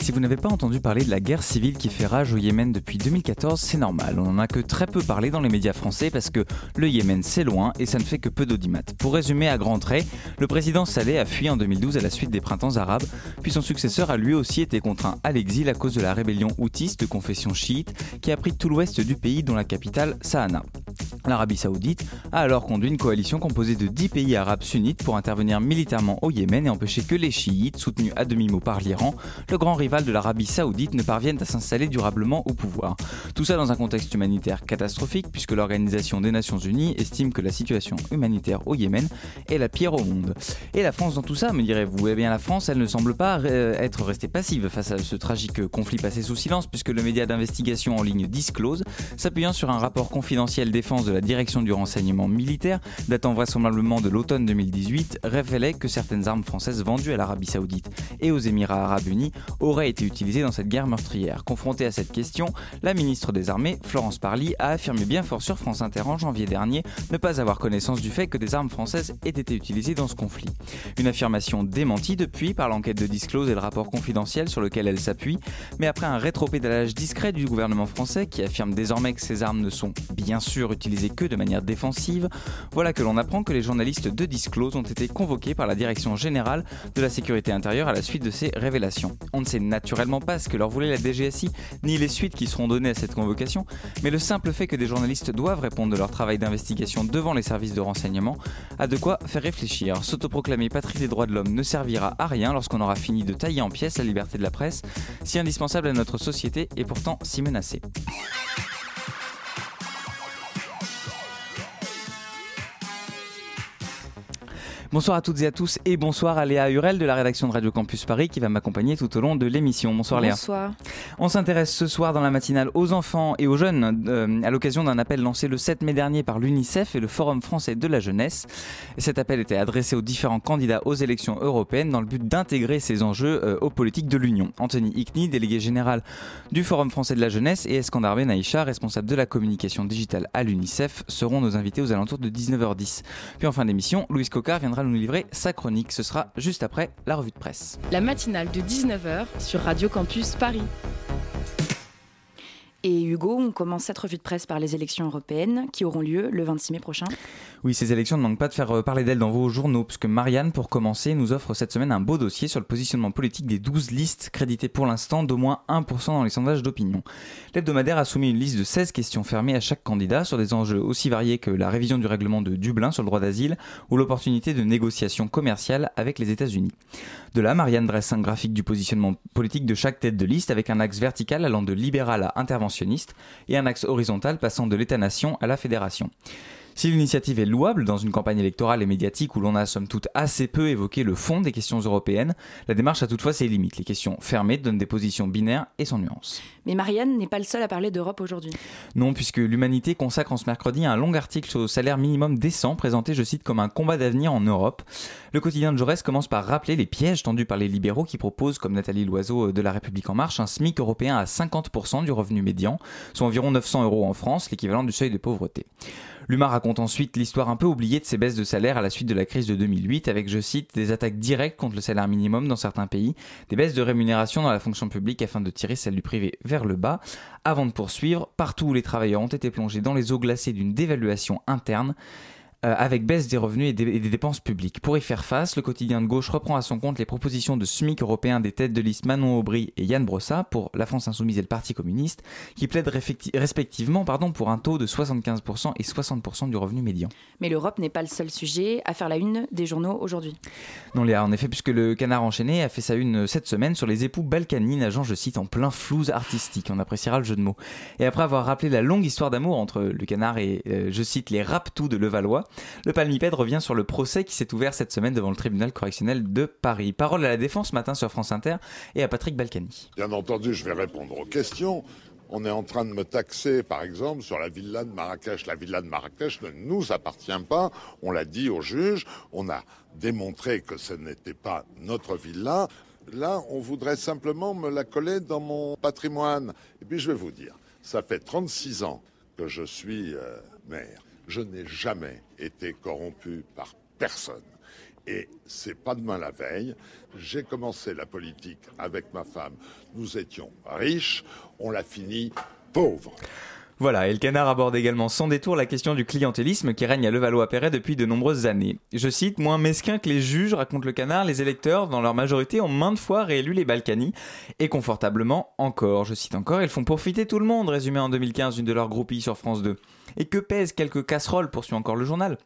Si vous n'avez pas entendu parler de la guerre civile qui fait rage au Yémen depuis 2014, c'est normal. On n'en a que très peu parlé dans les médias français parce que le Yémen c'est loin et ça ne fait que peu d'audimat. Pour résumer à grands traits, le président Saleh a fui en 2012 à la suite des printemps arabes, puis son successeur a lui aussi été contraint à l'exil à cause de la rébellion houtiste de confession chiite qui a pris tout l'ouest du pays dont la capitale Sahana. L'Arabie saoudite a alors conduit une coalition composée de 10 pays arabes sunnites pour intervenir militairement au Yémen et empêcher que les chiites, soutenus à demi-mot par l'Iran, le grand rival de l'Arabie saoudite, ne parviennent à s'installer durablement au pouvoir. Tout ça dans un contexte humanitaire catastrophique puisque l'Organisation des Nations Unies estime que la situation humanitaire au Yémen est la pire au monde. Et la France dans tout ça, me direz-vous? Eh bien la France, elle ne semble pas être restée passive face à ce tragique conflit passé sous silence puisque le média d'investigation en ligne Disclose, s'appuyant sur un rapport confidentiel défense de la direction du renseignement militaire, datant vraisemblablement de l'automne 2018, révélait que certaines armes françaises vendues à l'Arabie Saoudite et aux Émirats Arabes Unis auraient été utilisées dans cette guerre meurtrière. Confrontée à cette question, la ministre des Armées, Florence Parly, a affirmé bien fort sur France Inter en janvier dernier ne pas avoir connaissance du fait que des armes françaises aient été utilisées dans ce conflit. Une affirmation démentie depuis par l'enquête de Disclose et le rapport confidentiel sur lequel elle s'appuie, mais après un rétropédalage discret du gouvernement français qui affirme désormais que ces armes ne sont bien sûr utilisées que de manière défensive, voilà que l'on apprend que les journalistes de Disclose ont été convoqués par la Direction générale de la sécurité intérieure à la suite de ces révélations. On ne sait naturellement pas ce que leur voulait la DGSI, ni les suites qui seront données à cette convocation, mais le simple fait que des journalistes doivent répondre de leur travail d'investigation devant les services de renseignement a de quoi faire réfléchir. S'autoproclamer patrie des droits de l'homme ne servira à rien lorsqu'on aura fini de tailler en pièces la liberté de la presse, si indispensable à notre société et pourtant si menacée. Bonsoir à toutes et à tous et bonsoir à Léa Hurel de la rédaction de Radio Campus Paris qui va m'accompagner tout au long de l'émission. Bonsoir Léa. Bonsoir. On s'intéresse ce soir dans la matinale aux enfants et aux jeunes euh, à l'occasion d'un appel lancé le 7 mai dernier par l'UNICEF et le Forum français de la jeunesse. Et cet appel était adressé aux différents candidats aux élections européennes dans le but d'intégrer ces enjeux euh, aux politiques de l'Union. Anthony Ickni, délégué général du Forum français de la jeunesse et Escandar Benaïcha, responsable de la communication digitale à l'UNICEF, seront nos invités aux alentours de 19h10. Puis en fin d'émission, Louis Cocard viendra nous livrer sa chronique. Ce sera juste après la revue de presse. La matinale de 19h sur Radio Campus Paris. Et Hugo, on commence cette revue de presse par les élections européennes qui auront lieu le 26 mai prochain. Oui, ces élections ne manquent pas de faire parler d'elles dans vos journaux, puisque Marianne, pour commencer, nous offre cette semaine un beau dossier sur le positionnement politique des 12 listes créditées pour l'instant d'au moins 1% dans les sondages d'opinion. L'hebdomadaire a soumis une liste de 16 questions fermées à chaque candidat sur des enjeux aussi variés que la révision du règlement de Dublin sur le droit d'asile ou l'opportunité de négociations commerciales avec les États-Unis. De là, Marianne dresse un graphique du positionnement politique de chaque tête de liste avec un axe vertical allant de libéral à et un axe horizontal passant de l'État-nation à la fédération. Si l'initiative est louable dans une campagne électorale et médiatique où l'on a somme toute assez peu évoqué le fond des questions européennes, la démarche a toutefois ses limites. Les questions fermées donnent des positions binaires et sans nuance. Mais Marianne n'est pas le seul à parler d'Europe aujourd'hui. Non, puisque l'Humanité consacre en ce mercredi un long article sur le salaire minimum décent, présenté, je cite, comme un combat d'avenir en Europe. Le quotidien de Jaurès commence par rappeler les pièges tendus par les libéraux qui proposent, comme Nathalie Loiseau de La République En Marche, un SMIC européen à 50% du revenu médian, soit environ 900 euros en France, l'équivalent du seuil de pauvreté. L'UMA raconte ensuite l'histoire un peu oubliée de ces baisses de salaire à la suite de la crise de 2008 avec, je cite, des attaques directes contre le salaire minimum dans certains pays, des baisses de rémunération dans la fonction publique afin de tirer celle du privé vers le bas. Avant de poursuivre, partout où les travailleurs ont été plongés dans les eaux glacées d'une dévaluation interne, euh, avec baisse des revenus et des, et des, dépenses publiques. Pour y faire face, le quotidien de gauche reprend à son compte les propositions de SMIC européen des têtes de liste Manon Aubry et Yann Brossa pour la France Insoumise et le Parti communiste, qui plaident respectivement pardon, pour un taux de 75% et 60% du revenu médian. Mais l'Europe n'est pas le seul sujet à faire la une des journaux aujourd'hui. Non, Léa, en effet, puisque le Canard enchaîné a fait sa une cette semaine sur les époux Balkany, nageant, je cite, en plein flou artistique. On appréciera le jeu de mots. Et après avoir rappelé la longue histoire d'amour entre le Canard et, euh, je cite, les raptous de Levallois, le palmipède revient sur le procès qui s'est ouvert cette semaine devant le tribunal correctionnel de Paris. Parole à la défense matin sur France Inter et à Patrick Balkany. Bien entendu, je vais répondre aux questions. On est en train de me taxer, par exemple, sur la villa de Marrakech. La villa de Marrakech ne nous appartient pas. On l'a dit au juge. On a démontré que ce n'était pas notre villa. Là, on voudrait simplement me la coller dans mon patrimoine. Et puis, je vais vous dire, ça fait 36 ans que je suis euh, maire. Je n'ai jamais été corrompu par personne. Et c'est pas demain la veille. J'ai commencé la politique avec ma femme. Nous étions riches. On l'a fini pauvre. Voilà, et le canard aborde également sans détour la question du clientélisme qui règne à Levallois-Perret depuis de nombreuses années. Je cite, moins mesquin que les juges, raconte le canard, les électeurs, dans leur majorité, ont maintes fois réélu les Balkany, et confortablement encore. Je cite encore, ils font profiter tout le monde, résumé en 2015 une de leurs groupies sur France 2. Et que pèsent quelques casseroles, poursuit encore le journal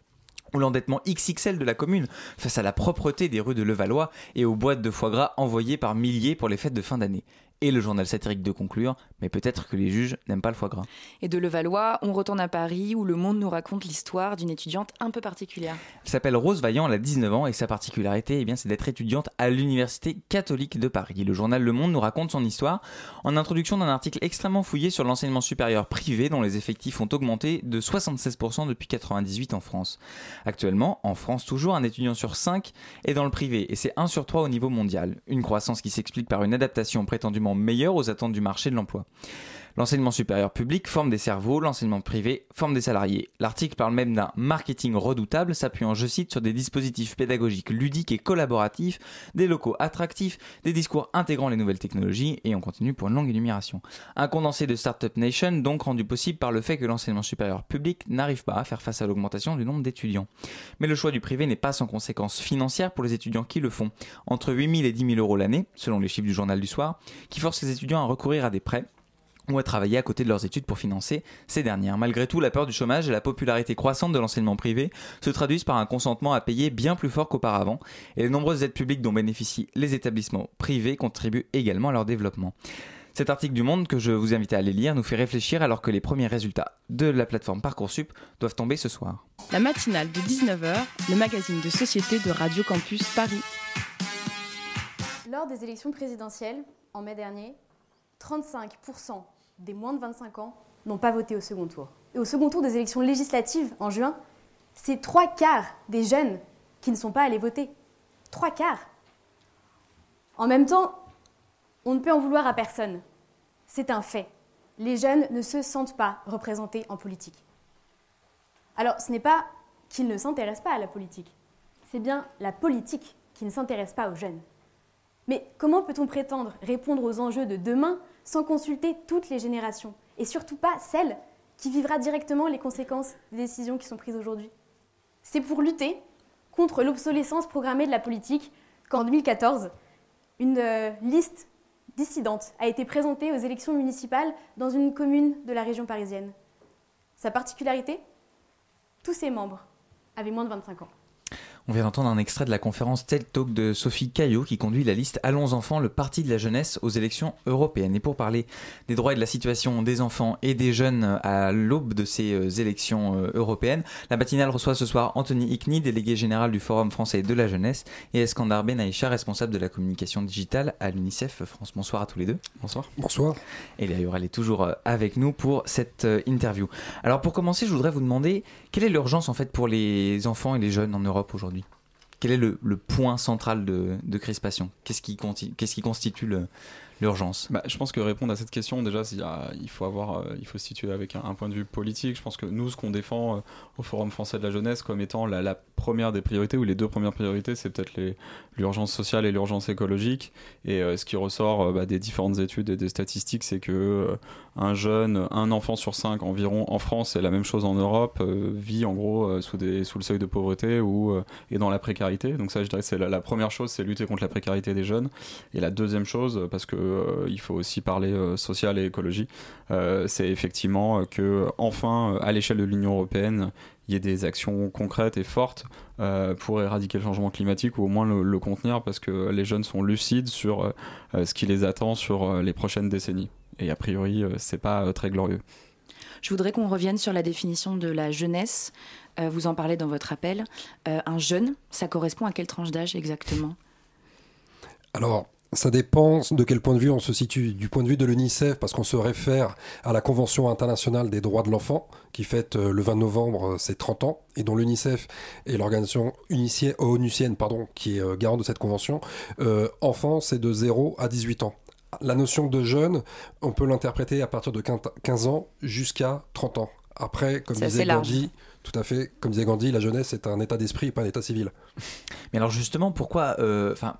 ou l'endettement XXL de la commune face à la propreté des rues de Levallois et aux boîtes de foie gras envoyées par milliers pour les fêtes de fin d'année et le journal satirique de conclure, mais peut-être que les juges n'aiment pas le foie gras. Et de Levallois, on retourne à Paris où le monde nous raconte l'histoire d'une étudiante un peu particulière. Elle s'appelle Rose Vaillant, elle a 19 ans et sa particularité, eh bien, c'est d'être étudiante à l'Université catholique de Paris. Le journal Le Monde nous raconte son histoire en introduction d'un article extrêmement fouillé sur l'enseignement supérieur privé dont les effectifs ont augmenté de 76% depuis 98 en France. Actuellement, en France toujours, un étudiant sur 5 est dans le privé et c'est 1 sur 3 au niveau mondial. Une croissance qui s'explique par une adaptation prétendument meilleure aux attentes du marché de l'emploi. L'enseignement supérieur public forme des cerveaux, l'enseignement privé forme des salariés. L'article parle même d'un marketing redoutable s'appuyant, je cite, sur des dispositifs pédagogiques ludiques et collaboratifs, des locaux attractifs, des discours intégrant les nouvelles technologies, et on continue pour une longue énumération. Un condensé de Startup Nation donc rendu possible par le fait que l'enseignement supérieur public n'arrive pas à faire face à l'augmentation du nombre d'étudiants. Mais le choix du privé n'est pas sans conséquences financières pour les étudiants qui le font. Entre 8 000 et 10 000 euros l'année, selon les chiffres du journal du soir, qui forcent les étudiants à recourir à des prêts ou à travailler à côté de leurs études pour financer ces dernières. Malgré tout, la peur du chômage et la popularité croissante de l'enseignement privé se traduisent par un consentement à payer bien plus fort qu'auparavant, et les nombreuses aides publiques dont bénéficient les établissements privés contribuent également à leur développement. Cet article du Monde que je vous invite à aller lire nous fait réfléchir alors que les premiers résultats de la plateforme Parcoursup doivent tomber ce soir. La matinale de 19h, le magazine de société de Radio Campus Paris. Lors des élections présidentielles, en mai dernier, 35% des moins de 25 ans n'ont pas voté au second tour. Et au second tour des élections législatives en juin, c'est trois quarts des jeunes qui ne sont pas allés voter. Trois quarts. En même temps, on ne peut en vouloir à personne. C'est un fait. Les jeunes ne se sentent pas représentés en politique. Alors, ce n'est pas qu'ils ne s'intéressent pas à la politique, c'est bien la politique qui ne s'intéresse pas aux jeunes. Mais comment peut-on prétendre répondre aux enjeux de demain sans consulter toutes les générations et surtout pas celle qui vivra directement les conséquences des décisions qui sont prises aujourd'hui C'est pour lutter contre l'obsolescence programmée de la politique qu'en 2014, une euh, liste dissidente a été présentée aux élections municipales dans une commune de la région parisienne. Sa particularité? Tous ses membres avaient moins de 25 ans. On vient d'entendre un extrait de la conférence TED Talk de Sophie Caillot qui conduit la liste Allons enfants, le parti de la jeunesse aux élections européennes. Et pour parler des droits et de la situation des enfants et des jeunes à l'aube de ces euh, élections euh, européennes, la matinale reçoit ce soir Anthony Ickni, délégué général du Forum français de la jeunesse, et Eskandar Benaïcha, responsable de la communication digitale à l'UNICEF France. Bonsoir à tous les deux. Bonsoir. Bonsoir. Et d'ailleurs, elle est toujours euh, avec nous pour cette interview. Alors pour commencer, je voudrais vous demander quelle est l'urgence en fait pour les enfants et les jeunes en Europe aujourd'hui? Quel est le, point central de, crispation? Qu'est-ce qui, qui, constitue l'urgence bah, Je pense que répondre à cette question, déjà, il faut, avoir, euh, il faut se situer avec un, point de vue politique. Je pense que nous, ce qu'on défend euh, au Forum français de la jeunesse comme étant la, première des priorités, ou les deux premières priorités, c'est peut-être l'urgence sociale et l'urgence écologique. Et euh, ce qui ressort bah, des différentes études et des statistiques, c'est que un jeune, un enfant sur cinq environ en France, et la même chose en Europe, vit en gros sous, le seuil de pauvreté ou est dans la précarité. Donc ça, je dirais, c'est la, première chose, c'est lutter contre la précarité des jeunes. Et la deuxième chose, parce que il faut aussi parler social et écologie, c'est effectivement que enfin, à l'échelle de l'Union européenne, il y ait des actions concrètes et fortes pour éradiquer le changement climatique ou au moins le, contenir parce que les jeunes sont lucides sur ce qui les attend sur les prochaines décennies. Et a priori, c'est pas très glorieux. Je voudrais qu'on revienne sur la définition de la jeunesse. vous en parlez dans votre appel. un jeune, ça correspond à quelle tranche d'âge exactement? Alors, ça dépend de quel point de vue on se situe. Du point de vue de l'UNICEF, parce qu'on se réfère à la Convention internationale des droits de l'enfant, qui fête euh, le 20 novembre euh, ses 30 ans, et dont l'UNICEF est l'organisation onusienne pardon, qui est euh, garant de cette convention. enfant, c'est de 0 à 18 ans. La notion de jeune, on peut l'interpréter à partir de 15 ans jusqu'à 30 ans. Après, comme disait Gandhi, tout à fait, comme disait Gandhi, la jeunesse est un état d'esprit, pas un état civil. Mais alors justement, pourquoi,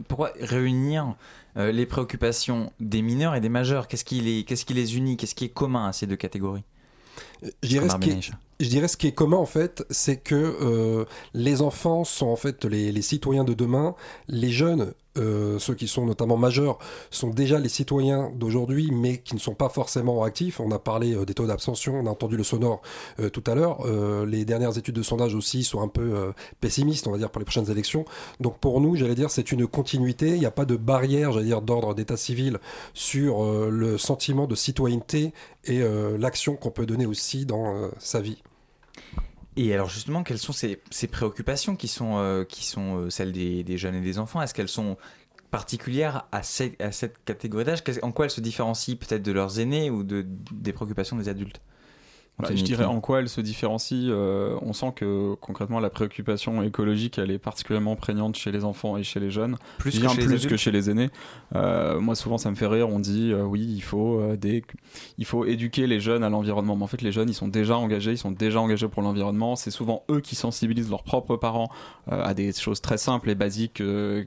pourquoi réunir euh, les préoccupations des mineurs et des majeurs Qu'est-ce qui les, qu'est-ce qui les unit Qu'est-ce qui est commun à ces deux catégories je dirais, ce qui est, je dirais ce qui est commun en fait, c'est que euh, les enfants sont en fait les, les, citoyens de demain, les jeunes euh, ceux qui sont notamment majeurs, sont déjà les citoyens d'aujourd'hui, mais qui ne sont pas forcément actifs. On a parlé euh, des taux d'abstention, on a entendu le sonore euh, tout à l'heure. les dernières études de sondage aussi sont un peu pessimistes, on va dire, pour les prochaines élections. Donc pour nous, j'allais dire, c'est une continuité. Il n'y a pas de barrière, j'allais dire, d'ordre d'état civil sur le sentiment de citoyenneté et l'action qu'on peut donner aussi dans sa vie. Et alors justement, quelles sont ces, préoccupations qui sont, euh, euh, celles des, jeunes et des enfants? Est-ce qu'elles sont particulières à, cette catégorie d'âge? En quoi elles se différencient peut-être de leurs aînés ou de, des préoccupations des adultes? Bah, je dirais en quoi elle se différencie. Euh, on sent que concrètement la préoccupation écologique elle est particulièrement prégnante chez les enfants et chez les jeunes, plus bien que plus que chez les aînés. Euh, moi souvent ça me fait rire. On dit euh, oui il faut des, il faut éduquer les jeunes à l'environnement. Mais en fait les jeunes ils sont déjà engagés, ils sont déjà engagés pour l'environnement. C'est souvent eux qui sensibilisent leurs propres parents à des choses très simples et basiques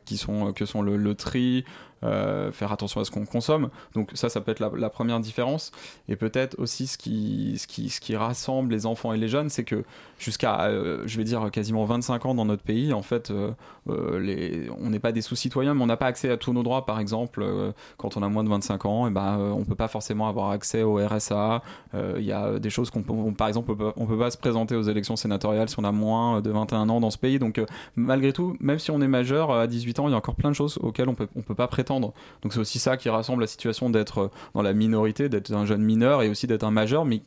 qui sont que sont le, le tri, euh, faire attention à ce qu'on consomme. Donc ça, ça peut être la, première différence. Et peut-être aussi ce qui, ce, qui, ce qui rassemble les enfants et les jeunes, c'est que jusqu'à, euh, je vais dire, quasiment 25 ans dans notre pays, en fait, euh, on n'est pas des sous-citoyens, mais on n'a pas accès à tous nos droits. Par exemple, quand on a moins de 25 ans, et eh ben, on peut pas forcément avoir accès au RSA. Il y a des choses qu'on peut, par exemple, on on peut pas se présenter aux élections sénatoriales si on a moins de 21 ans dans ce pays. Donc malgré tout, même si on est majeur à 18 ans, il y a encore plein de choses auxquelles on peut, on peut pas prétendre donc c'est aussi ça qui rassemble la situation d'être euh, dans la minorité, d'être un jeune mineur et aussi d'être un majeur, mais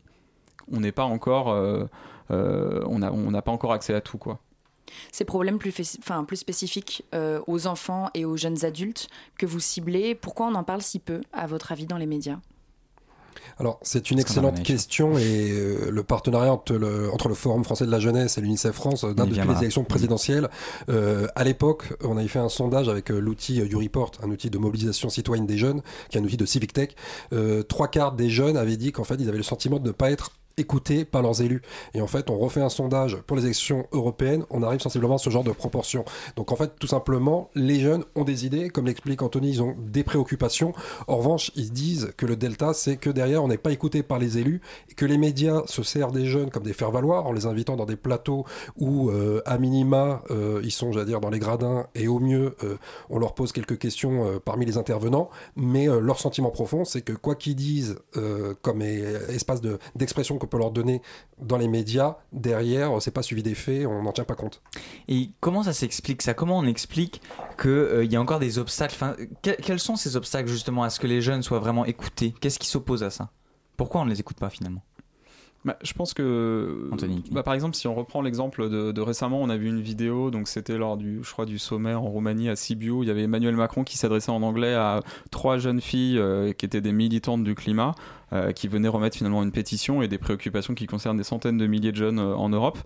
on n'est pas encore, euh, euh, on n'a pas encore accès à tout quoi. Ces problèmes plus, enfin, plus spécifiques aux enfants et aux jeunes adultes que vous ciblez, pourquoi on en parle si peu, à votre avis, dans les médias? Alors, c'est une excellente question et euh, le partenariat entre le, entre le, Forum français de la jeunesse et l'UNICEF France euh, date depuis les élections présidentielles. Euh, à l'époque, on avait fait un sondage avec euh, l'outil YouReport, un outil de mobilisation citoyenne des jeunes, qui est un outil de Civic Tech. trois quarts des jeunes avaient dit qu'en fait, ils avaient le sentiment de ne pas être écoutés par leurs élus. Et en fait, on refait un sondage pour les élections européennes, on arrive sensiblement à ce genre de proportion. Donc en fait, tout simplement, les jeunes ont des idées, comme l'explique Anthony, ils ont des préoccupations. En revanche, ils disent que le delta, c'est que derrière, on n'est pas écouté par les élus, et que les médias se servent des jeunes comme des faire-valoir, en les invitant dans des plateaux où, euh, à minima, euh, ils sont, j'allais dire, dans les gradins, et au mieux, euh, on leur pose quelques questions parmi les intervenants, mais leur sentiment profond, c'est que quoi qu'ils disent comme espace d'expression peut leur donner dans les médias, derrière, c'est pas suivi des faits, on n'en tient pas compte. Et comment ça s'explique ça? Comment on explique qu'il euh, y a encore des obstacles? Quels sont ces obstacles justement à ce que les jeunes soient vraiment écoutés? Qu'est-ce qui s'oppose à ça? Pourquoi on ne les écoute pas finalement? Bah, je pense que, bah, par exemple, si on reprend l'exemple de, récemment, on a vu une vidéo, donc c'était lors du, je crois, du sommet en Roumanie à Sibiu. Il y avait Emmanuel Macron qui s'adressait en anglais à trois jeunes filles euh, qui étaient des militantes du climat, euh, qui venaient remettre finalement une pétition et des préoccupations qui concernent des centaines de milliers de jeunes euh, en Europe.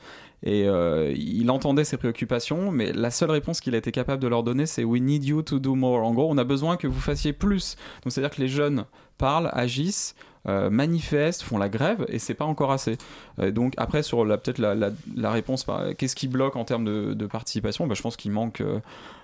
Et il entendait ces préoccupations, mais la seule réponse qu'il a été capable de leur donner, c'est We need you to do more. En gros, on a besoin que vous fassiez plus. Donc c'est-à-dire que les jeunes parlent, agissent. Euh, manifestent, font la grève et c'est pas encore assez. Euh, donc après sur la peut-être la, réponse, qu'est-ce qui bloque en termes de, participation? Bah, Je pense qu'il manque euh,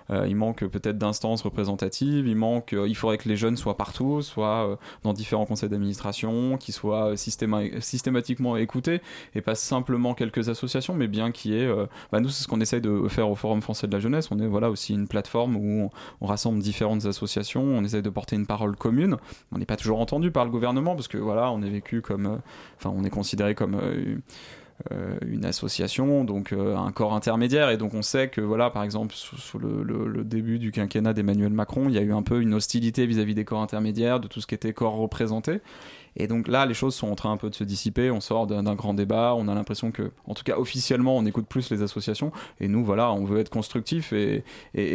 il manque peut-être d'instances représentatives, il manque, euh, il faudrait que les jeunes soient partout, soient euh, dans différents conseils d'administration, qu'ils soient systématiquement écoutés et pas simplement quelques associations, mais bien qu'il y ait, bah, nous c'est ce qu'on essaye de faire au Forum français de la jeunesse, on est voilà aussi une plateforme où on, rassemble différentes associations, on essaye de porter une parole commune, on n'est pas toujours entendu par le gouvernement parce que voilà, on est vécu comme, enfin on est considéré comme euh, une association, donc euh, un corps intermédiaire. Et donc on sait que, voilà, par exemple, sous, le, début du quinquennat d'Emmanuel Macron, il y a eu un peu une hostilité vis-à-vis des corps intermédiaires, de tout ce qui était corps représenté. Et donc là, les choses sont en train un peu de se dissiper. On sort d'un grand débat. On a l'impression que, en tout cas officiellement, on écoute plus les associations. Et nous, voilà, on veut être constructif et,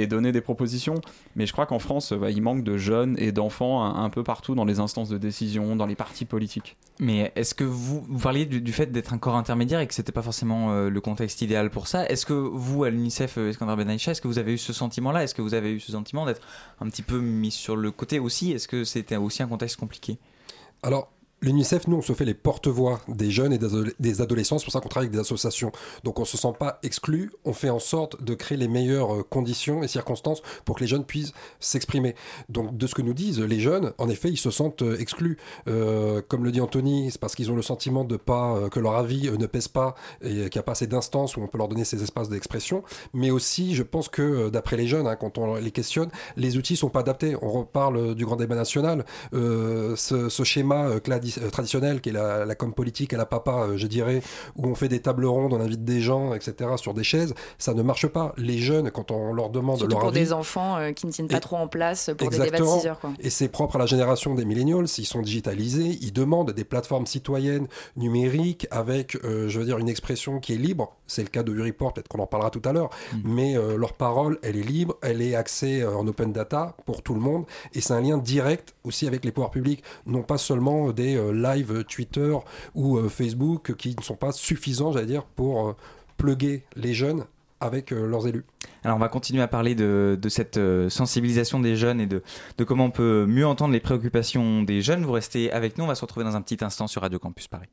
donner des propositions. Mais je crois qu'en France, bah, il manque de jeunes et d'enfants un, peu partout dans les instances de décision, dans les partis politiques. Mais est-ce que vous, vous parliez du, fait d'être un corps intermédiaire et que c'était pas forcément euh, le contexte idéal pour ça? Est-ce que vous, à l'UNICEF, euh, Iskander Benaïcha, est-ce que vous avez eu ce sentiment-là? Est-ce que vous avez eu ce sentiment d'être un petit peu mis sur le côté aussi? Est-ce que c'était aussi un contexte compliqué? Alors, L'UNICEF, nous, on se fait les porte-voix des jeunes et des adolescents. C'est pour ça qu'on travaille avec des associations. Donc, on se sent pas exclu. On fait en sorte de créer les meilleures euh, conditions et circonstances pour que les jeunes puissent s'exprimer. Donc, de ce que nous disent les jeunes, en effet, ils se sentent euh, exclus. Euh, comme le dit Anthony, c'est parce qu'ils ont le sentiment de pas que leur avis ne pèse pas et qu'il n'y a pas assez d'instances où on peut leur donner ces espaces d'expression. Mais aussi, je pense que d'après les jeunes, hein, quand on les questionne, les outils sont pas adaptés. On reparle du grand débat national. ce, ce, schéma Cladis euh, traditionnelle, qui est la, com politique à la papa, euh, je dirais, où on fait des tables rondes, on invite des gens, etc., sur des chaises, ça ne marche pas. Les jeunes, quand on leur demande Surtout leur pour des enfants euh, qui ne tiennent pas trop en place pour des débats de 6 heures. Quoi. Et c'est propre à la génération des millennials, ils sont digitalisés, ils demandent des plateformes citoyennes numériques avec, je veux dire, une expression qui est libre. C'est le cas de Report, peut-être qu'on en parlera tout à l'heure, mm. mais leur parole, elle est libre, elle est accès en open data pour tout le monde, et c'est un lien direct aussi avec les pouvoirs publics, non pas seulement des live Twitter ou euh, Facebook qui ne sont pas suffisants, j'allais dire, pour euh, pluguer les jeunes avec leurs élus. Alors on va continuer à parler de, cette sensibilisation des jeunes et de, de, comment on peut mieux entendre les préoccupations des jeunes. Vous restez avec nous, on va se retrouver dans un petit instant sur Radio Campus Paris.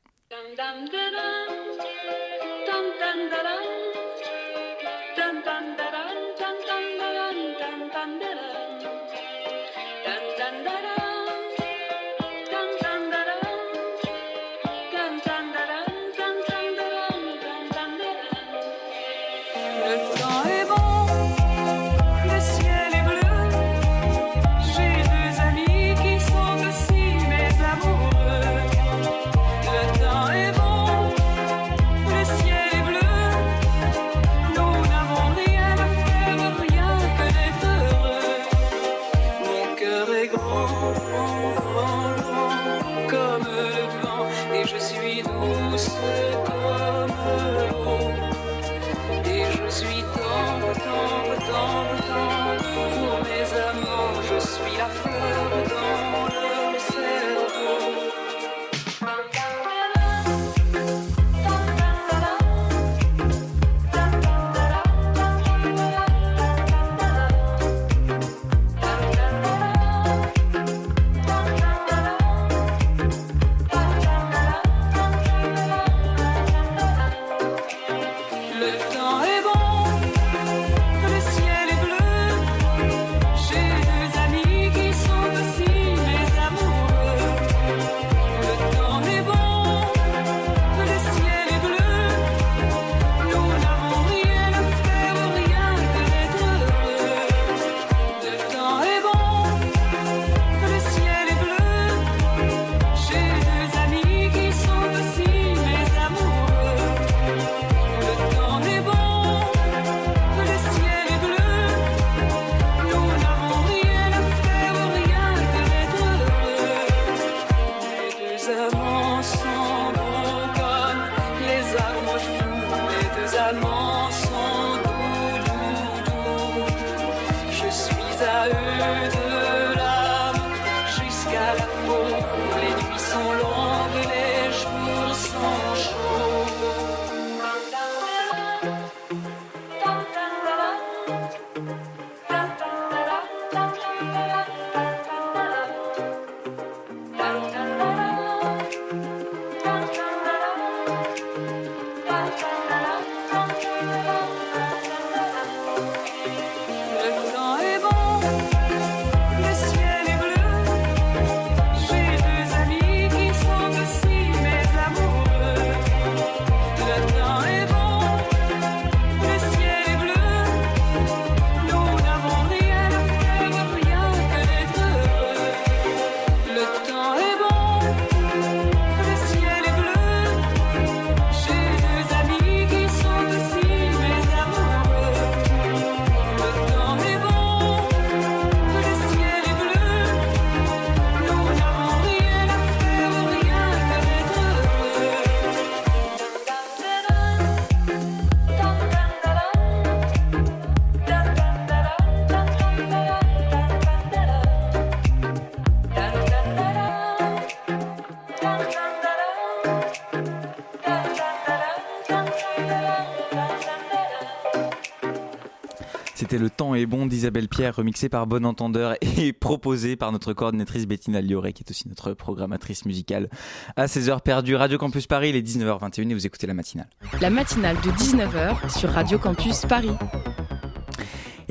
d'Isabelle Pierre, remixé par Bon Entendeur et proposé par notre coordinatrice Bettina Lioré, qui est aussi notre programmatrice musicale. À 16h perdues, Radio Campus Paris, il est 19h21 et vous écoutez la matinale. La matinale de 19h sur Radio Campus Paris.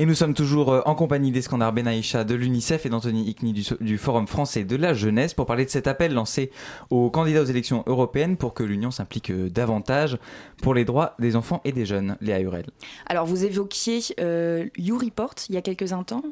Et nous sommes toujours euh, en compagnie d'Eskandar Benaïcha de l'UNICEF et d'Anthony Ickni du, Forum français de la jeunesse pour parler de cet appel lancé aux candidats aux élections européennes pour que l'Union s'implique euh, davantage pour les droits des enfants et des jeunes. Léa Hurel. Alors vous évoquiez euh, YouReport il y a quelques instants.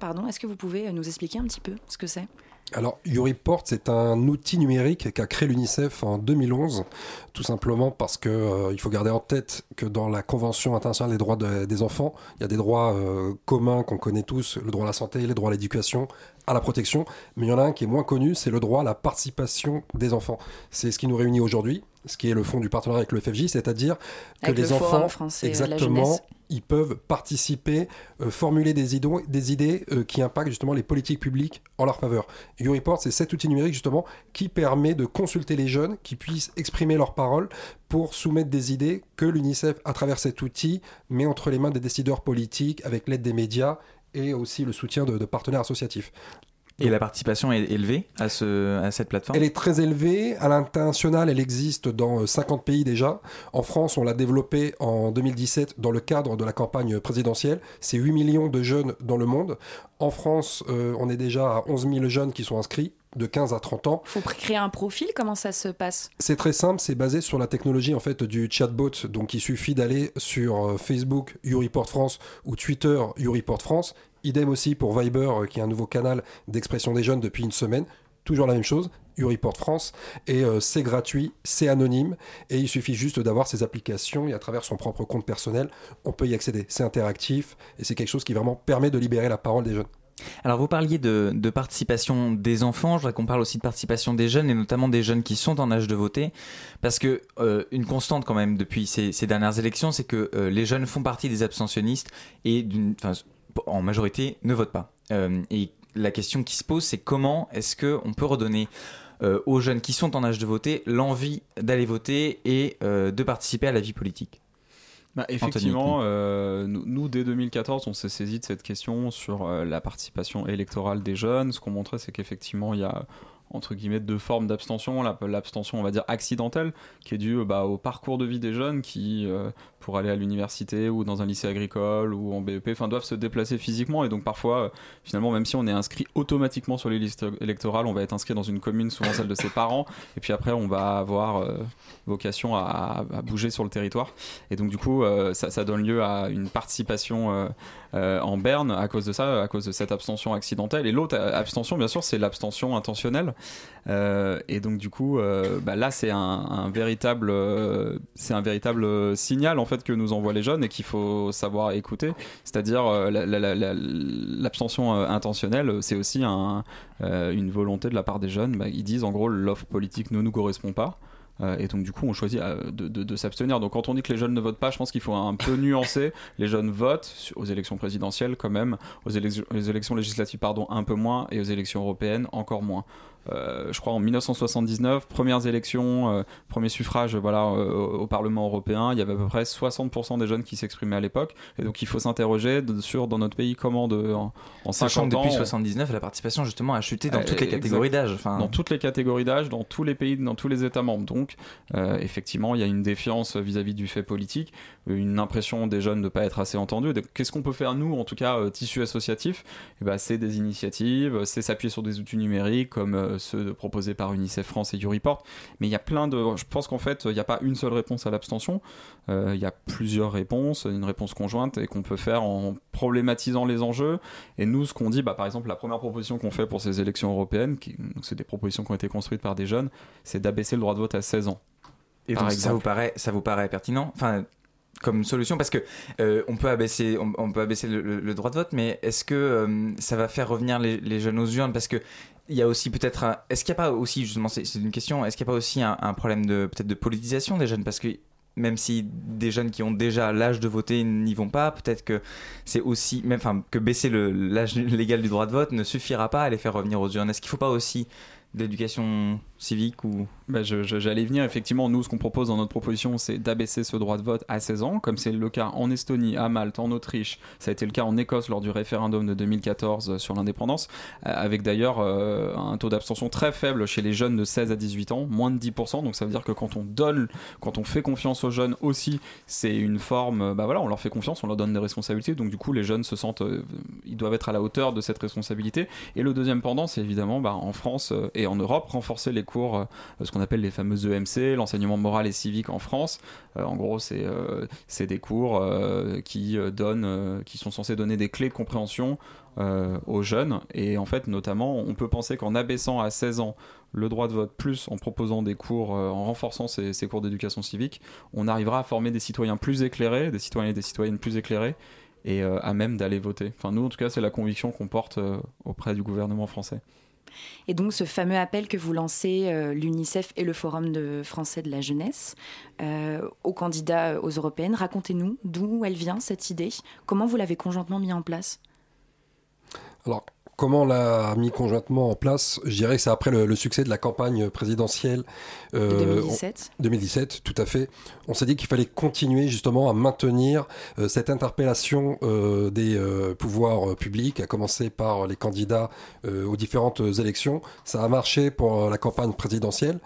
pardon. Est-ce que vous pouvez nous expliquer un petit peu ce que c'est? Alors, YouReport, c'est un outil numérique qu'a créé l'UNICEF en 2011, tout simplement parce que euh, il faut garder en tête que dans la Convention internationale des droits des enfants, il y a des droits euh, communs qu'on connaît tous, le droit à la santé, les droits à l'éducation, à la protection, mais il y en a un qui est moins connu, c'est le droit à la participation des enfants. C'est ce qui nous réunit aujourd'hui, ce qui est le fond du partenariat avec le FFJ, c'est-à-dire que les enfants, exactement, ils peuvent participer, euh, formuler des idées, des idées euh, qui impactent justement les politiques publiques en leur faveur. YouReport, c'est cet outil numérique justement qui permet de consulter les jeunes, qui puissent exprimer leurs paroles pour soumettre des idées que l'UNICEF, à travers cet outil, met entre les mains des décideurs politiques avec l'aide des médias et aussi le soutien de, partenaires associatifs. Et la participation est élevée à, ce, à cette plateforme Elle est très élevée. À l'international, elle existe dans 50 euh, pays déjà. En France, on l'a développée en 2017 dans le cadre de la campagne présidentielle. C'est 8 millions de jeunes dans le monde. En France, euh, on est déjà à 11 000 jeunes qui sont inscrits de 15 à 30 ans. Faut créer un profil, comment ça se passe? C'est très simple, c'est basé sur la technologie en fait du chatbot. Donc il suffit d'aller sur euh, Facebook YouReport France ou Twitter YouReport France Idem aussi pour Viber, euh, qui est un nouveau canal d'expression des jeunes depuis une semaine. Toujours la même chose, Uriport France, et euh, c'est gratuit, c'est anonyme, et il suffit juste d'avoir ces applications, et à travers son propre compte personnel, on peut y accéder. C'est interactif, et c'est quelque chose qui vraiment permet de libérer la parole des jeunes. Alors vous parliez de, participation des enfants, je voudrais qu'on parle aussi de participation des jeunes et notamment des jeunes qui sont en âge de voter, parce que euh, une constante quand même depuis ces, dernières élections, c'est que les jeunes font partie des abstentionnistes et d'une, en majorité, ne votent pas. Euh, et la question qui se pose, c'est comment est-ce qu'on peut redonner euh, aux jeunes qui sont en âge de voter l'envie d'aller voter et euh, de participer à la vie politique? Bah, effectivement, nous, dès 2014, on s'est saisi de cette question sur la participation électorale des jeunes. Ce qu'on montrait, c'est qu'effectivement, il y a entre guillemets deux formes d'abstention. L'abstention on va dire accidentelle qui est due bah, au parcours de vie des jeunes qui pour aller à l'université ou dans un lycée agricole ou en BEP, doivent se déplacer physiquement. Et donc parfois euh, finalement même si on est inscrit automatiquement sur les listes électorales, on va être inscrit dans une commune, souvent celle de ses parents, et puis après on va avoir euh, vocation à, bouger sur le territoire. Et donc du coup euh, ça, donne lieu à une participation en berne à cause de ça, à cause de cette abstention accidentelle et l'autre abstention bien sûr c'est l'abstention intentionnelle et donc du coup bah, là c'est un, véritable c'est un véritable signal en fait que nous envoient les jeunes et qu'il faut savoir écouter. C'est-à-dire euh, l'abstention euh, intentionnelle, c'est aussi un, euh, une volonté de la part des jeunes. Bah, ils disent en gros l'offre politique ne nous correspond pas. Et donc du coup, on choisit de, de, s'abstenir. Donc quand on dit que les jeunes ne votent pas, je pense qu'il faut un peu nuancer. Les jeunes votent aux élections présidentielles quand même, aux, aux élections législatives pardon un peu moins et aux élections européennes encore moins. Euh, je crois en 1979, premières élections, euh, premier suffrage voilà, au Parlement européen, il y avait à peu près 60% des jeunes qui s'exprimaient à l'époque. Et donc il faut s'interroger sur dans notre pays comment de, en, en 50 que depuis 79, la participation justement a chuté dans toutes les catégories d'âge. Enfin... Dans toutes les catégories d'âge, dans tous les pays, dans tous les États membres. Donc euh, effectivement, il y a une défiance vis-à-vis du fait politique, une impression des jeunes de ne pas être assez entendus. Qu'est-ce qu'on peut faire nous, en tout cas tissu associatif? Eh ben, C'est des initiatives, c'est s'appuyer sur des outils numériques comme euh, ceux proposés par UNICEF France et YouReport. Mais il y a plein de. Je pense qu'en fait, il n'y a pas une seule réponse à l'abstention. Euh, il y a plusieurs réponses, une réponse conjointe et qu'on peut faire en problématisant les enjeux. Et nous, ce qu'on dit, bah, par exemple, la première proposition qu'on fait pour ces élections européennes, c'est des propositions qui ont été construites par des jeunes, c'est d'abaisser le droit de vote à 16 ans. Et donc, ça vous paraît, ça vous paraît pertinent? Enfin, comme solution parce que euh, on peut abaisser on, peut abaisser le, droit de vote mais est-ce que ça va faire revenir les, les, jeunes aux urnes? Parce que il y a aussi peut-être est-ce qu'il n'y a pas aussi justement c'est une question est-ce qu'il n'y a pas aussi un, problème de peut-être de politisation des jeunes? Parce que même si des jeunes qui ont déjà l'âge de voter n'y vont pas, peut-être que c'est aussi, même, enfin, que baisser l'âge légal du droit de vote ne suffira pas à les faire revenir aux urnes. Est-ce qu'il ne faut pas aussi de l'éducation civique ou bah, J'allais venir, effectivement, nous, ce qu'on propose dans notre proposition, c'est d'abaisser ce droit de vote à 16 ans, comme c'est le cas en Estonie, à Malte, en Autriche, ça a été le cas en Écosse lors du référendum de 2014 sur l'indépendance, euh, avec d'ailleurs euh, un taux d'abstention très faible chez les jeunes de 16 à 18 ans, moins de 10%, donc ça veut dire que quand on donne, quand on fait confiance aux jeunes aussi, c'est une forme, bah voilà, on leur fait confiance, on leur donne des responsabilités, donc du coup les jeunes se sentent, ils doivent être à la hauteur de cette responsabilité. Et le deuxième pendant, c'est évidemment bah, en France et en Europe, renforcer les cours, ce qu'on appelle les fameuses EMC, l'enseignement moral et civique en France. Euh, en gros, c'est euh, des cours euh, qui, donnent, qui sont censés donner des clés de compréhension aux jeunes. Et en fait, notamment, on peut penser qu'en abaissant à 16 ans le droit de vote, plus en proposant des cours, en renforçant ces, ces cours d'éducation civique, on arrivera à former des citoyens plus éclairés, des citoyens et des citoyennes plus éclairés, et à même d'aller voter. Enfin, nous, en tout cas, c'est la conviction qu'on porte auprès du gouvernement français. Et donc ce fameux appel que vous lancez, euh, l'UNICEF et le Forum français de la jeunesse, euh, aux candidats aux européennes, racontez-nous d'où elle vient cette idée, comment vous l'avez conjointement mis en place? Comment on l'a mis conjointement en place Je dirais que c'est après le, succès de la campagne présidentielle euh, 2017. 2017, tout à fait. On s'est dit qu'il fallait continuer justement à maintenir euh, cette interpellation euh, des euh, pouvoirs publics, à commencer par les candidats aux différentes élections. Ça a marché pour la campagne présidentielle.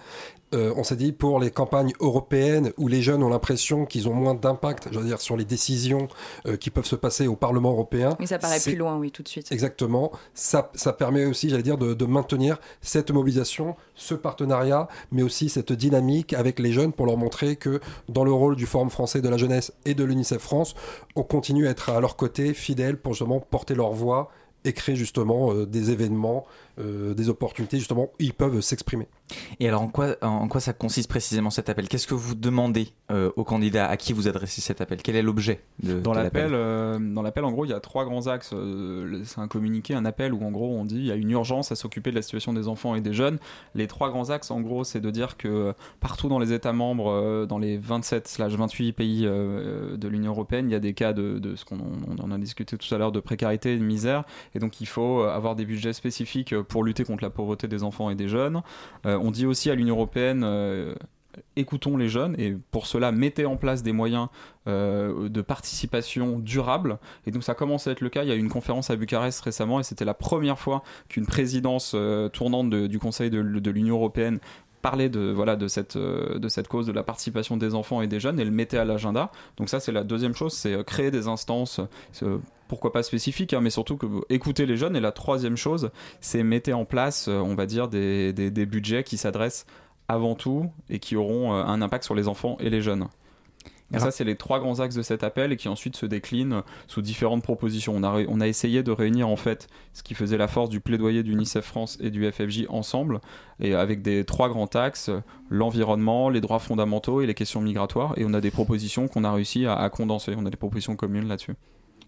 Euh, on s'est dit pour les campagnes européennes où les jeunes ont l'impression qu'ils ont moins d'impact, je veux dire, sur les décisions euh, qui peuvent se passer au Parlement européen. Mais ça paraît plus loin, oui, tout de suite. Exactement. Ça, ça permet aussi, j'allais dire, de, maintenir cette mobilisation, ce partenariat, mais aussi cette dynamique avec les jeunes pour leur montrer que dans le rôle du Forum français de la jeunesse et de l'UNICEF France, on continue à être à leur côté, fidèles pour justement porter leur voix et créer justement euh, des événements, des opportunités justement où ils peuvent s'exprimer. Et alors, en quoi, en quoi ça consiste précisément cet appel? Qu'est-ce que vous demandez euh, aux candidats À qui vous adressez cet appel? Quel est l'objet de, dans l'appel? euh, Dans l'appel, en gros, il y a trois grands axes. Euh, c'est un communiqué, un appel où, en gros, on dit il y a une urgence à s'occuper de la situation des enfants et des jeunes. Les trois grands axes, en gros, c'est de dire que partout dans les États membres, dans les 27/28 pays de l'Union européenne, il y a des cas de, de ce qu'on en a discuté tout à l'heure de précarité et de misère. Et donc, il faut avoir des budgets spécifiques pour lutter contre la pauvreté des enfants et des jeunes. Euh, on dit aussi à l'Union européenne euh, écoutons les jeunes et pour cela mettez en place des moyens euh, de participation durable et donc ça commence à être le cas. Il y a eu une conférence à Bucarest récemment et c'était la première fois qu'une présidence tournante du Conseil de, l'Union européenne parlait de voilà de cette de cette cause de la participation des enfants et des jeunes et le mettait à l'agenda donc ça c'est la deuxième chose c'est créer des instances pourquoi pas spécifique, hein, mais surtout que écoutez les jeunes. Et la troisième chose, c'est mettez en place, euh, on va dire, des, des, budgets qui s'adressent avant tout et qui auront euh, un impact sur les enfants et les jeunes. Et ça, c'est les trois grands axes de cet appel et qui ensuite se déclinent sous différentes propositions. On a, on a essayé de réunir en fait ce qui faisait la force du plaidoyer d'UNICEF France et du FFJ ensemble, et avec des trois grands axes l'environnement, les droits fondamentaux et les questions migratoires. Et on a des propositions qu'on a réussi à, à condenser. On a des propositions communes là-dessus.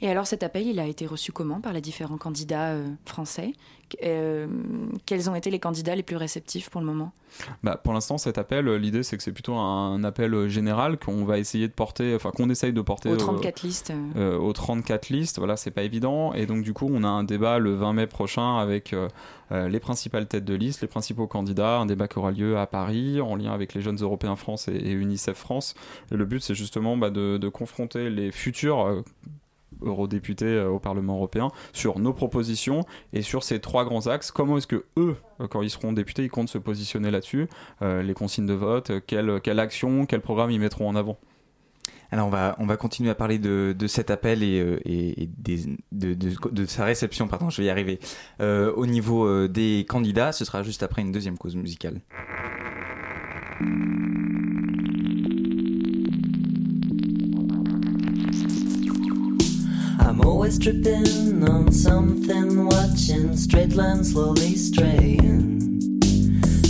Et alors cet appel, il a été reçu comment par les différents candidats euh, français? Euh, Quels ont été les candidats les plus réceptifs pour le moment? Bah, Pour l'instant, cet appel, l'idée c'est que c'est plutôt un appel général qu'on va essayer de porter, enfin qu'on essaye de porter aux 34 listes. Euh, aux 34 listes, voilà, c'est pas évident. Et donc du coup, on a un débat le 20 mai prochain avec les principales têtes de liste, les principaux candidats, un débat qui aura lieu à Paris en lien avec les jeunes européens France et, UNICEF France. Et le but, c'est justement bah, de, de, confronter les futurs eurodéputés euh, au Parlement européen sur nos propositions et sur ces trois grands axes. Comment est-ce que eux, euh, quand ils seront députés, ils comptent se positionner là-dessus euh, Les consignes de vote, quelle, quelle action, quel programme ils mettront en avant? Alors on va, on va continuer à parler de, de cet appel et, et, de, de, sa réception, pardon, je vais y arriver. au niveau des candidats, ce sera juste après une deuxième cause musicale. I'm always tripping on something, watching straight lines slowly straying.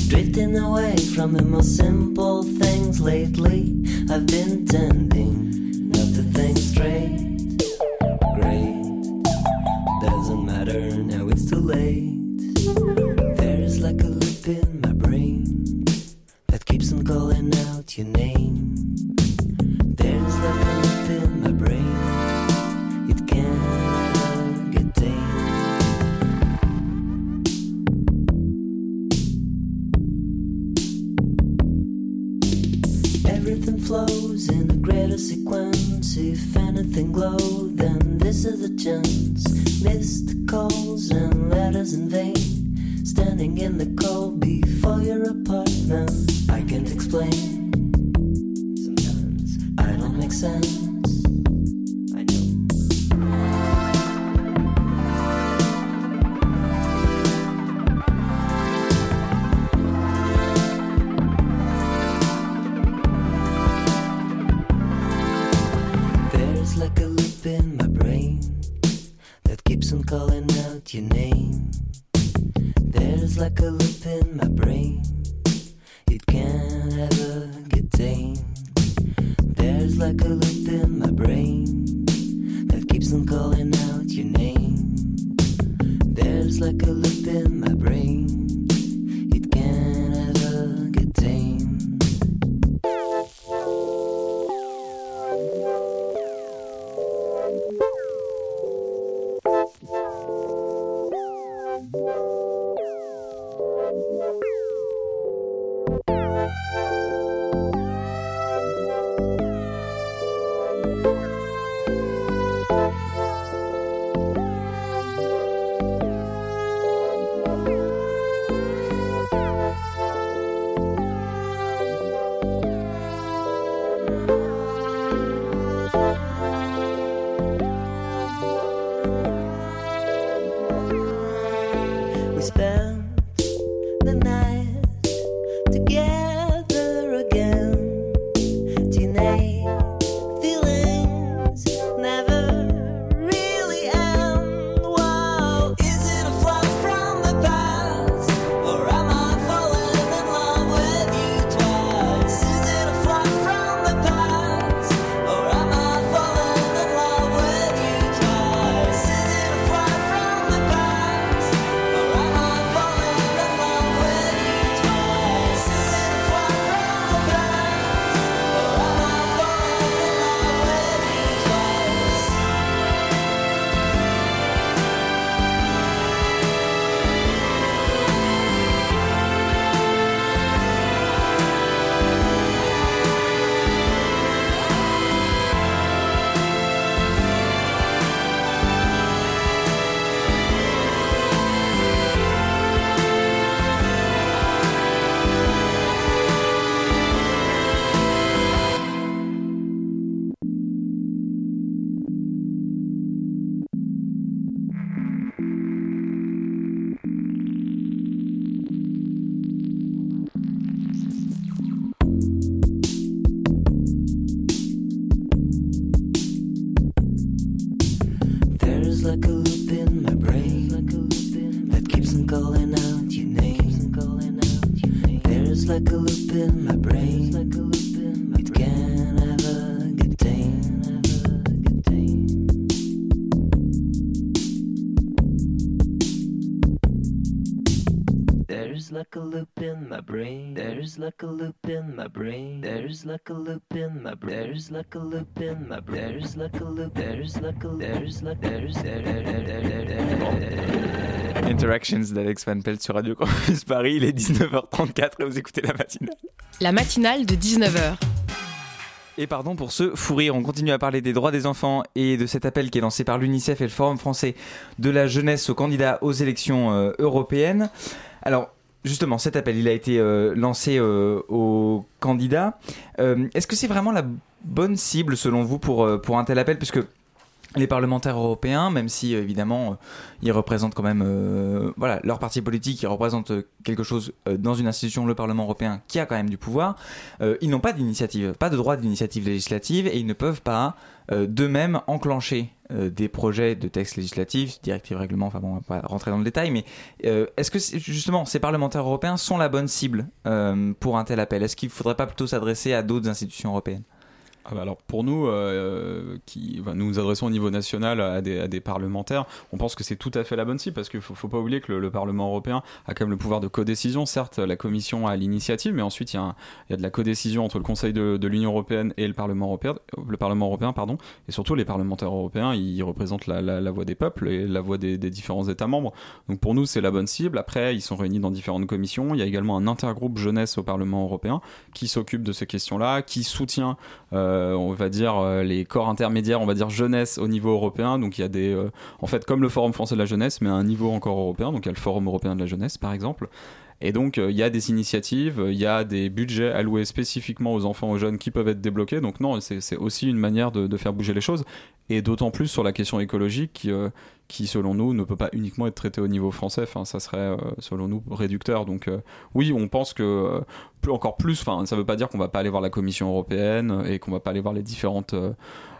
Drifting away from the most simple things lately. I've been tending not to think straight. Great, doesn't matter now, it's too late. There's like a loop in my brain that keeps on calling out your name. Glow, then this is a chance. Like a loop in my brain. There's like a loop in my brain. There's like a loop in my brain. There's like a loop. There's like a there's like there's Interactions d'Alex Van Pelt sur Radio Campus Paris. Il est 19h34 et vous écoutez la matinale. La matinale de 19h. Et pardon pour ce fou rire, on continue à parler des droits des enfants et de cet appel qui est lancé par l'UNICEF et le Forum français de la jeunesse aux candidats aux élections euh, européennes. Alors, Justement, cet appel, il a été euh, lancé euh, aux candidats. Euh, est-ce que c'est vraiment la bonne cible, selon vous, pour, pour un tel appel? Puisque les parlementaires européens, même si évidemment ils représentent quand même voilà leur parti politique, ils représentent quelque chose dans une institution, le Parlement européen, qui a quand même du pouvoir, ils n'ont pas d'initiative, pas de droit d'initiative législative et ils ne peuvent pas d'eux-mêmes enclencher euh, des projets de textes législatifs, directives, règlements, enfin bon, on va pas rentrer dans le détail, mais euh, est-ce que justement ces parlementaires européens sont la bonne cible euh, pour un tel appel? Est-ce qu'il ne faudrait pas plutôt s'adresser à d'autres institutions européennes? Ah bah alors pour nous, euh, nous nous adressons au niveau national à des, parlementaires, on pense que c'est tout à fait la bonne cible parce qu'il faut, faut pas oublier que le, Parlement européen a quand même le pouvoir de codécision. Certes, la Commission a l'initiative, mais ensuite il y, a de la codécision entre le Conseil de, l'Union européenne et le Parlement européen, le Parlement européen, pardon, et surtout les parlementaires européens, ils représentent la, voix des peuples et la voix des, différents États membres. Donc pour nous, c'est la bonne cible. Après, ils sont réunis dans différentes commissions. Il y a également un intergroupe jeunesse au Parlement européen qui s'occupe de ces questions-là, qui soutient euh, on va dire euh, les corps intermédiaires, on va dire jeunesse au niveau européen. Donc il y a des, euh, en fait, comme le Forum français de la jeunesse, mais à un niveau encore européen. Donc il y a le Forum européen de la jeunesse, par exemple. Et donc, il y a des initiatives, il y a des budgets alloués spécifiquement aux enfants, aux jeunes qui peuvent être débloqués. Donc, non, c'est aussi une manière de, faire bouger les choses. Et d'autant plus sur la question écologique qui, qui, selon nous, ne peut pas uniquement être traité au niveau français. Enfin, ça serait, euh, selon nous, réducteur. Donc, euh, oui, on pense que euh, plus, encore plus. Enfin, ça ne veut pas dire qu'on va pas aller voir la Commission européenne et qu'on va pas aller voir les différentes.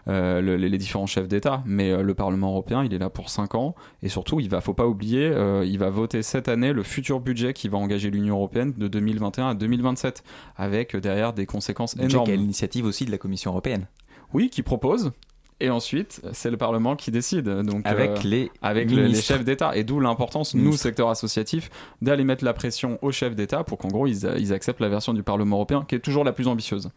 les, différents chefs d'État, mais le Parlement européen, il est là pour 5 ans, et surtout, il va, faut pas oublier, il va voter cette année le futur budget qui va engager l'Union européenne de 2021 à 2027, avec derrière des conséquences énormes. Budget l'initiative aussi de la Commission européenne. Oui, qui propose, et ensuite, c'est le Parlement qui décide. Donc, avec euh, les, avec les chefs d'État. Et d'où l'importance, nous, secteur associatif, d'aller mettre la pression aux chefs d'État pour qu'en gros, ils, ils, acceptent la version du Parlement européen qui est toujours la plus ambitieuse.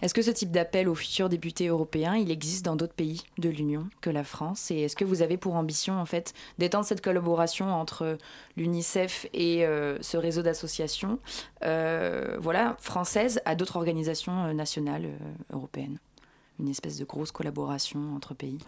Est-ce que ce type d'appel aux futurs députés européens, il existe dans d'autres pays de l'Union que la France? Et est-ce que vous avez pour ambition, en fait, d'étendre cette collaboration entre l'UNICEF et euh, ce réseau d'associations euh, voilà, françaises à d'autres organisations nationales européennes? Une espèce de grosse collaboration entre pays.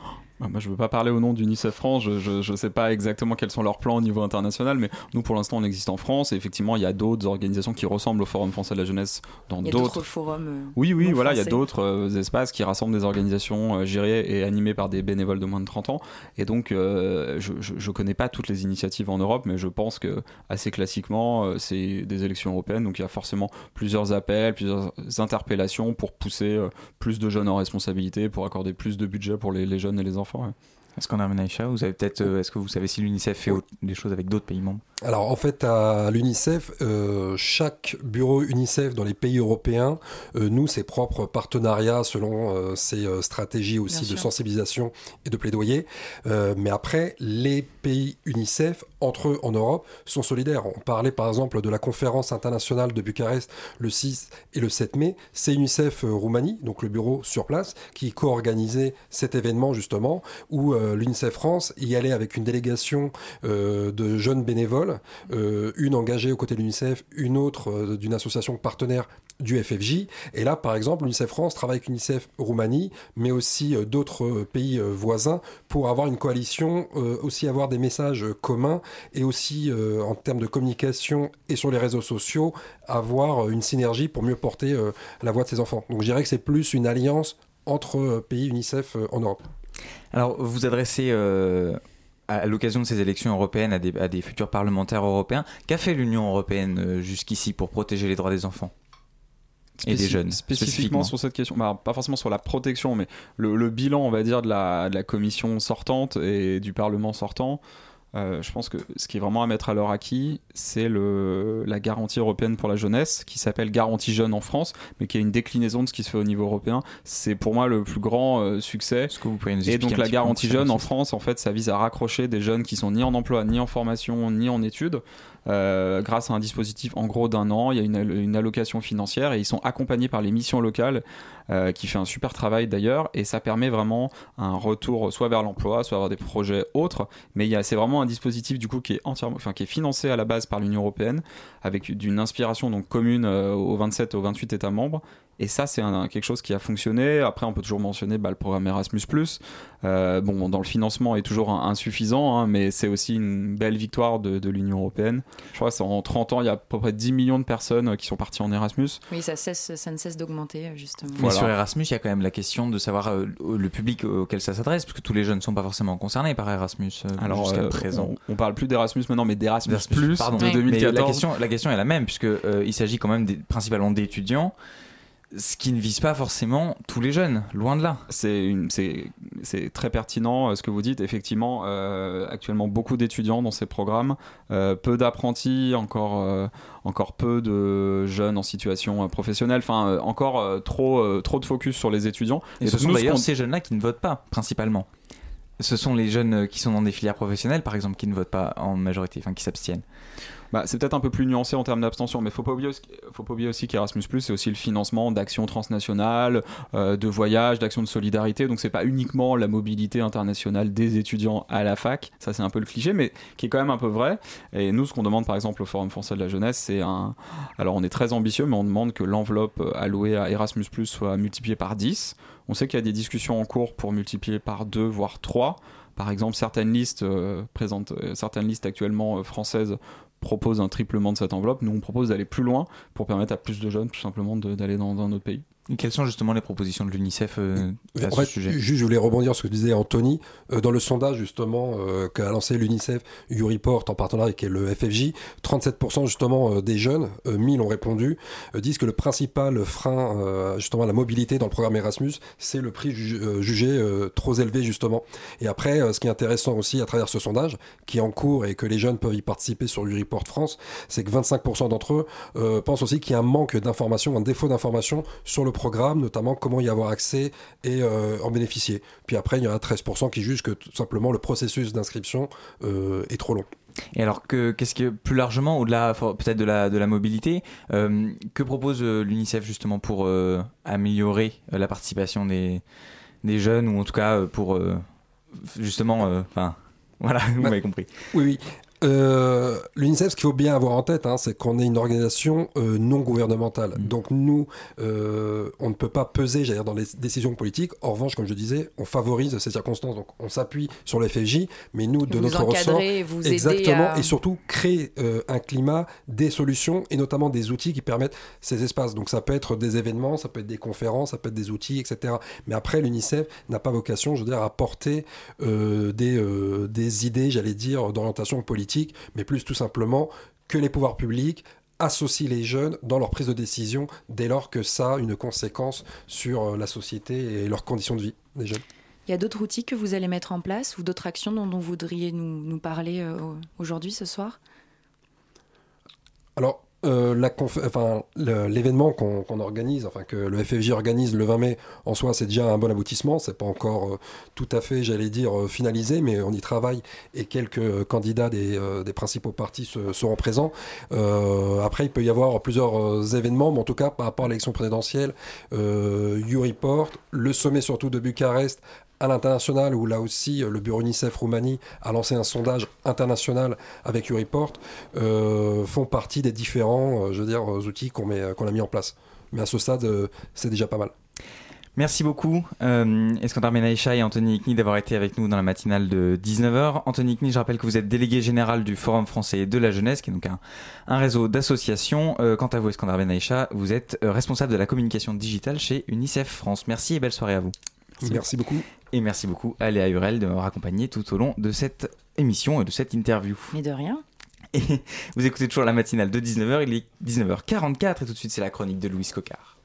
Bah, Moi, je ne veux pas parler au nom d'UNICEF France, je ne sais pas exactement quels sont leurs plans au niveau international, mais nous, pour l'instant, on existe en France, et effectivement, il y a d'autres organisations qui ressemblent au Forum français de la jeunesse dans d'autres forums. Euh, oui, oui, voilà, il y a d'autres euh, espaces qui rassemblent des organisations euh, gérées et animées par des bénévoles de moins de 30 ans, et donc, je ne connais pas toutes les initiatives en Europe, mais je pense que, assez classiquement, c'est des élections européennes, donc il y a forcément plusieurs appels, plusieurs interpellations pour pousser plus de jeunes en responsabilité pour accorder plus de budget pour les, jeunes et les enfants. Est-ce qu'on a un vous avez peut-être, est-ce que vous savez si l'UNICEF fait des choses avec d'autres pays membres alors en fait, à l'UNICEF, euh, chaque bureau UNICEF dans les pays européens euh, noue ses propres partenariats selon euh, ses stratégies aussi de sensibilisation et de plaidoyer. mais après, les pays UNICEF, entre eux en Europe, sont solidaires. On parlait par exemple de la conférence internationale de Bucarest le 6 et le 7 mai. C'est UNICEF Roumanie, donc le bureau sur place, qui co-organisait cet événement justement, où l'UNICEF France y allait avec une délégation de jeunes bénévoles euh, une engagée aux côtés de l'UNICEF, une autre euh, d'une association partenaire du FFJ. Et là, par exemple, l'UNICEF France travaille avec l'UNICEF Roumanie, mais aussi euh, d'autres pays voisins pour avoir une coalition, aussi avoir des messages communs et aussi en termes de communication et sur les réseaux sociaux, avoir une synergie pour mieux porter la voix de ses enfants. Donc je dirais que c'est plus une alliance entre pays UNICEF en Europe. Alors, vous adressez à l'occasion de ces élections européennes à des, futurs parlementaires européens. Qu'a fait l'Union européenne euh, jusqu'ici pour protéger les droits des enfants et des jeunes spécifiquement, sur cette question bah, pas forcément sur la protection mais le, bilan on va dire de la, de la, commission sortante et du parlement sortant euh, je pense que ce qui est vraiment à mettre à leur acquis, c'est la garantie européenne pour la jeunesse, qui s'appelle Garantie Jeune en France, mais qui est une déclinaison de ce qui se fait au niveau européen. C'est pour moi le plus grand euh, succès. Que vous pouvez nous Et donc la garantie jeune en France, en fait, ça vise à raccrocher des jeunes qui sont ni en emploi, ni en formation, ni en études, euh, grâce à un dispositif en gros d'un an. Il y a une, allocation financière et ils sont accompagnés par les missions locales euh, qui fait un super travail d'ailleurs et ça permet vraiment un retour soit vers l'emploi, soit vers des projets autres. Mais c'est vraiment un dispositif du coup qui est entièrement, qui est financé à la base par l'Union européenne avec d'une inspiration donc commune euh, aux 27 aux 28 États membres et ça, c'est quelque chose qui a fonctionné. Après, on peut toujours mentionner bah, le programme Erasmus. Euh, bon, dans le financement est toujours insuffisant, hein, mais c'est aussi une belle victoire de, l'Union européenne. Je crois qu'en 30 ans, il y a à peu près 10 millions de personnes qui sont parties en Erasmus. Oui, ça, cesse, ça ne cesse d'augmenter, justement. Mais sur Erasmus, il y a quand même la question de savoir euh, le public auquel ça s'adresse, parce que tous les jeunes ne sont pas forcément concernés par Erasmus euh, Alors, jusqu'à présent. On, parle plus d'Erasmus maintenant, mais d'Erasmus Plus pardon, de 2014. la question, la question est la même, puisqu'il il s'agit quand même des, principalement d'étudiants ce qui ne vise pas forcément tous les jeunes, loin de là. C'est très pertinent euh, ce que vous dites. Effectivement, euh, actuellement beaucoup d'étudiants dans ces programmes, euh, peu d'apprentis, encore, encore peu de jeunes en situation professionnelle, enfin encore trop, trop de focus sur les étudiants. Et, ce sont d'ailleurs ces jeunes-là qui ne votent pas, principalement. Ce sont les jeunes qui sont dans des filières professionnelles, par exemple, qui ne votent pas en majorité, enfin qui s'abstiennent. Bah, c'est peut-être un peu plus nuancé en termes d'abstention, mais faut pas oublier, faut pas oublier aussi qu'Erasmus c'est aussi le financement d'actions transnationales, euh, de voyages, d'actions de solidarité. Donc c'est pas uniquement la mobilité internationale des étudiants à la fac. Ça c'est un peu le cliché, mais qui est quand même un peu vrai. Et nous, ce qu'on demande par exemple au Forum français de la jeunesse, c'est un. Alors on est très ambitieux, mais on demande que l'enveloppe allouée à Erasmus soit multipliée par 10. On sait qu'il y a des discussions en cours pour multiplier par 2 voire 3 par exemple, certaines listes, euh, euh, certaines listes actuellement françaises propose un triplement de cette enveloppe. Nous, on propose d'aller plus loin pour permettre à plus de jeunes, tout simplement, d'aller dans un autre pays quelles sont justement les propositions de l'UNICEF euh, à ce sujet? Juste, je voulais rebondir sur ce que disait Anthony. Euh, dans le sondage justement euh, qu'a lancé l'UNICEF, YouReport en partenariat avec le FFJ, 37% justement des jeunes, 1000 ont répondu, disent que le principal frein justement à la mobilité dans le programme Erasmus, c'est le prix jugé trop élevé justement. Et après, ce qui est intéressant aussi à travers ce sondage, qui est en cours et que les jeunes peuvent y participer sur YouReport France, c'est que 25% d'entre eux pensent aussi qu'il y a un manque d'informations, un défaut d'information sur le programme, notamment comment y avoir accès et euh, en bénéficier. Puis après, il y en a 13% qui jugent que tout simplement le processus d'inscription euh, est trop long. Et alors, que, qu'est-ce que plus largement, au-delà peut-être de la, de la mobilité, euh, que propose l'UNICEF justement pour améliorer la participation des, des jeunes, ou en tout cas pour justement, enfin, voilà, vous m'avez compris. Oui, oui. Euh, L'UNICEF, ce qu'il faut bien avoir en tête, hein, c'est qu'on est une organisation euh, non gouvernementale. Mm. Donc nous, euh, on ne peut pas peser, j'allais dire, dans les décisions politiques. En revanche, comme je disais, on favorise ces circonstances. Donc on s'appuie sur le FFJ, mais nous, de notre ressort, vous exactement, et surtout créer un climat, des solutions et notamment des outils qui permettent ces espaces. Donc ça peut être des événements, ça peut être des conférences, ça peut être des outils, etc. Mais après, l'UNICEF n'a pas vocation, je veux dire, à porter des, des idées, j'allais dire, d'orientation politique mais plus tout simplement que les pouvoirs publics associent les jeunes dans leur prise de décision dès lors que ça a une conséquence sur euh, la société et leurs conditions de vie des jeunes. Il y a d'autres outils que vous allez mettre en place ou d'autres actions dont, vous voudriez nous, parler euh, aujourd'hui, ce soir? Alors, euh, l'événement qu'on organise, enfin que le FFJ organise le 20 mai, en soi, c'est déjà un bon aboutissement. C'est pas encore euh, tout à fait, j'allais dire, euh, finalisé, mais on y travaille et quelques candidats des, principaux partis seront présents. après, il peut y avoir plusieurs événements, mais en tout cas, par rapport à l'élection présidentielle, U-Report, le sommet surtout de Bucarest à l'international, où là aussi le bureau UNICEF Roumanie a lancé un sondage international avec Ureport, euh, font partie des différents euh, je veux outils qu'on qu'on a mis en place. Mais à ce stade, euh, c'est déjà pas mal. Merci beaucoup, euh, Escandar Menaïcha et Anthony Ikni d'avoir été avec nous dans la matinale de 19h. Anthony Ikni, je rappelle que vous êtes délégué général du Forum français de la jeunesse, qui est donc un, réseau d'associations. Euh, quant à vous, Escandar Menaïcha, vous êtes responsable de la communication digitale chez UNICEF France. Merci et belle soirée à vous. Merci, beaucoup. Et merci beaucoup à Léa Hurel de m'avoir accompagné tout au long de cette émission et de cette interview. Mais de rien. Et vous écoutez toujours la matinale de 19h, il est 19h44 et tout de suite c'est la chronique de Louis Cocard.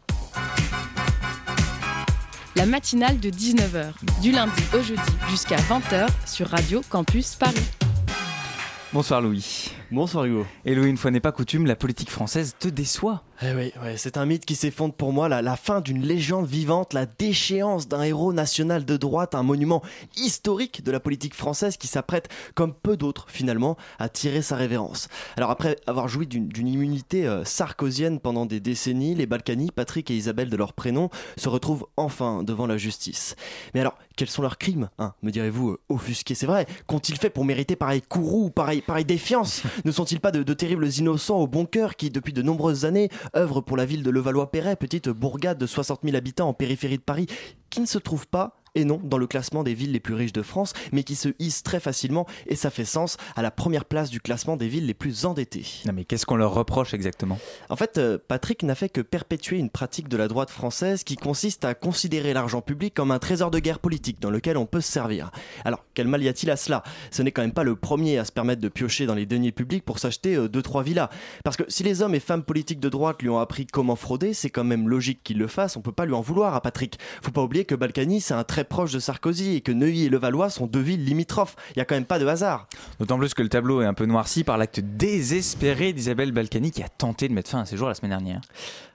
La matinale de 19h, du lundi au jeudi jusqu'à 20h sur Radio Campus Paris. Bonsoir Louis. Bonsoir Hugo. Et Louis, une fois n'est pas coutume, la politique française te déçoit. Eh oui, c'est un mythe qui s'effondre pour moi, la, la fin d'une légende vivante, la déchéance d'un héros national de droite, un monument historique de la politique française qui s'apprête, comme peu d'autres finalement, à tirer sa révérence. Alors après avoir joui d'une immunité euh, sarkozienne pendant des décennies, les Balkany, Patrick et Isabelle de leur prénom, se retrouvent enfin devant la justice. Mais alors, quels sont leurs crimes hein, Me direz-vous, euh, offusqués, c'est vrai. Qu'ont-ils fait pour mériter pareil courroux, pareil, pareil défiance? Ne sont-ils pas de, terribles innocents au bon cœur qui, depuis de nombreuses années, œuvre pour la ville de Levallois-Perret, petite bourgade de 60 000 habitants en périphérie de Paris, qui ne se trouve pas et non dans le classement des villes les plus riches de France, mais qui se hisse très facilement, et ça fait sens, à la première place du classement des villes les plus endettées. Non mais qu'est-ce qu'on leur reproche exactement? En fait, euh, Patrick n'a fait que perpétuer une pratique de la droite française qui consiste à considérer l'argent public comme un trésor de guerre politique dans lequel on peut se servir. Alors, quel mal y a-t-il à cela? Ce n'est quand même pas le premier à se permettre de piocher dans les deniers publics pour s'acheter 2-3 euh, villas. Parce que si les hommes et femmes politiques de droite lui ont appris comment frauder, c'est quand même logique qu'il le fasse, on peut pas lui en vouloir à Patrick. Faut pas oublier que Balkany c'est un très proche de Sarkozy et que Neuilly et Levallois sont deux villes limitrophes. Il y a quand même pas de hasard. D'autant plus que le tableau est un peu noirci par l'acte désespéré d'Isabelle Balkany qui a tenté de mettre fin à ses jours la semaine dernière.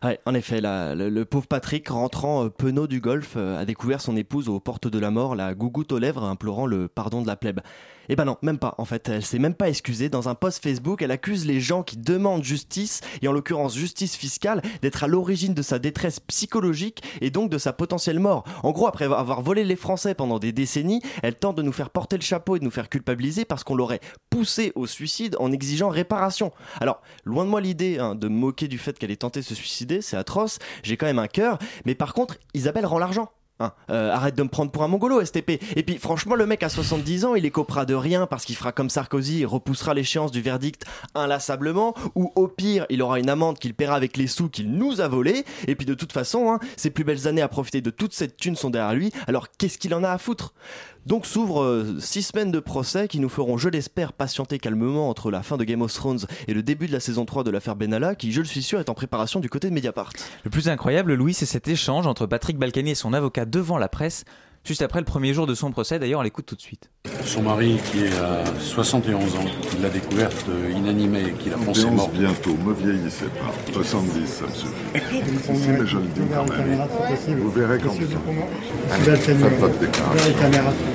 Ouais, en effet, le, pauvre Patrick, rentrant euh, penaud du golf, euh, a découvert son épouse aux portes de la mort, la gougoute aux lèvres, implorant le pardon de la plèbe. Eh ben non, même pas. En fait, elle s'est même pas excusée. Dans un post Facebook, elle accuse les gens qui demandent justice, et en l'occurrence justice fiscale, d'être à l'origine de sa détresse psychologique et donc de sa potentielle mort. En gros, après avoir volé les Français pendant des décennies, elle tente de nous faire porter le chapeau et de nous faire culpabiliser parce qu'on l'aurait poussée au suicide en exigeant réparation. Alors, loin de moi l'idée hein, de moquer du fait qu'elle ait tenté de se suicider, c'est atroce, j'ai quand même un cœur, mais par contre, Isabelle rend l'argent. Hein, euh, arrête de me prendre pour un mongolo, STP. Et puis, franchement, le mec à 70 ans, il écopera de rien parce qu'il fera comme Sarkozy, et repoussera l'échéance du verdict inlassablement, ou au pire, il aura une amende qu'il paiera avec les sous qu'il nous a volés. Et puis, de toute façon, hein, ses plus belles années à profiter de toute cette thune sont derrière lui, alors qu'est-ce qu'il en a à foutre? Donc s'ouvrent euh, six semaines de procès qui nous feront, je l'espère, patienter calmement entre la fin de Game of Thrones et le début de la saison 3 de l'affaire Benalla, qui, je le suis sûr, est en préparation du côté de Mediapart. Le plus incroyable, Louis, c'est cet échange entre Patrick Balkany et son avocat devant la presse, juste après le premier jour de son procès. D'ailleurs, on l'écoute tout de suite. Son mari, qui est à 71 ans, l'a découverte inanimée et qu'il a pensé mort. bientôt, me vieillissez pas. 70, ça me suffit. Si, mais je le dis quand même. Vous verrez quand Faites pas de déclaration.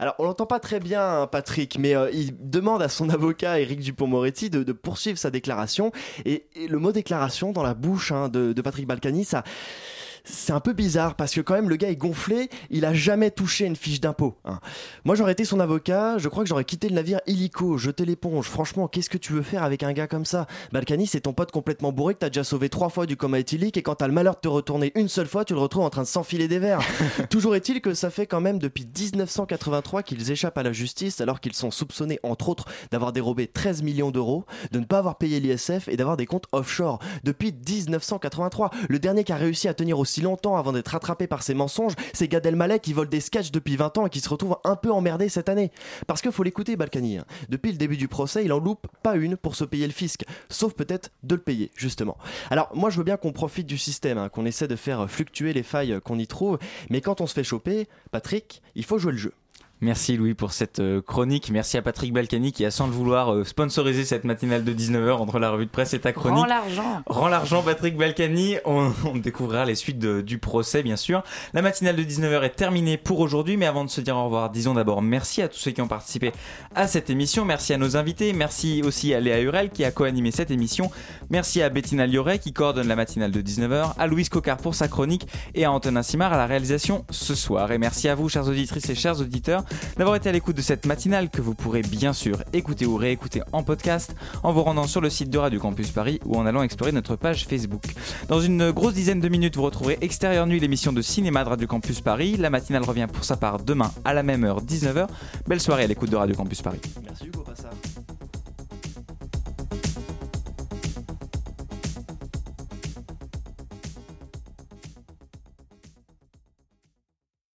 Alors, on l'entend pas très bien, hein, Patrick, mais euh, il demande à son avocat, Éric Dupont-Moretti, de, poursuivre sa déclaration. Et, le mot déclaration dans la bouche hein, de, de Patrick Balkany, ça c'est un peu bizarre parce que quand même le gars est gonflé, il a jamais touché une fiche d'impôt. Hein. Moi j'aurais été son avocat, je crois que j'aurais quitté le navire illico, jeté l'éponge. Franchement, qu'est-ce que tu veux faire avec un gars comme ça? Balkany, c'est ton pote complètement bourré que t'as déjà sauvé trois fois du coma éthylique et quand t'as le malheur de te retourner une seule fois, tu le retrouves en train de s'enfiler des verres. Toujours est-il que ça fait quand même depuis 1983 qu'ils échappent à la justice alors qu'ils sont soupçonnés entre autres d'avoir dérobé 13 millions d'euros, de ne pas avoir payé l'ISF et d'avoir des comptes offshore. Depuis 1983, le dernier qui a réussi à tenir aussi longtemps avant d'être rattrapé par ses mensonges, c'est Gad Elmaleh qui vole des sketchs depuis 20 ans et qui se retrouve un peu emmerdé cette année. Parce qu'il faut l'écouter, Balkany. Hein. Depuis le début du procès, il en loupe pas une pour se payer le fisc, sauf peut-être de le payer, justement. Alors, moi, je veux bien qu'on profite du système, hein, qu'on essaie de faire fluctuer les failles qu'on y trouve, mais quand on se fait choper, Patrick, il faut jouer le jeu. Merci Louis pour cette euh, chronique. Merci à Patrick Balkany qui a sans le vouloir euh, sponsorisé cette matinale de 19h entre la revue de presse et ta chronique. Rends l'argent. Rends l'argent Patrick Balkany. On, découvrira les suites du procès bien sûr. La matinale de 19h est terminée pour aujourd'hui mais avant de se dire au revoir, disons d'abord merci à tous ceux qui ont participé à cette émission. Merci à nos invités. Merci aussi à Léa Hurel qui a co-animé cette émission. Merci à Bettina Lioret qui coordonne la matinale de 19h, à Louise Cocard pour sa chronique et à Antonin Simard à la réalisation ce soir. Et merci à vous chères auditrices et chers auditeurs d'avoir été à l'écoute de cette matinale que vous pourrez bien sûr écouter ou réécouter en podcast en vous rendant sur le site de Radio Campus Paris ou en allant explorer notre page Facebook. Dans une grosse dizaine de minutes, vous retrouverez Extérieur Nuit, l'émission de cinéma de Radio Campus Paris. La matinale revient pour sa part demain à la même heure, 19h. Belle soirée à l'écoute de Radio Campus Paris. Merci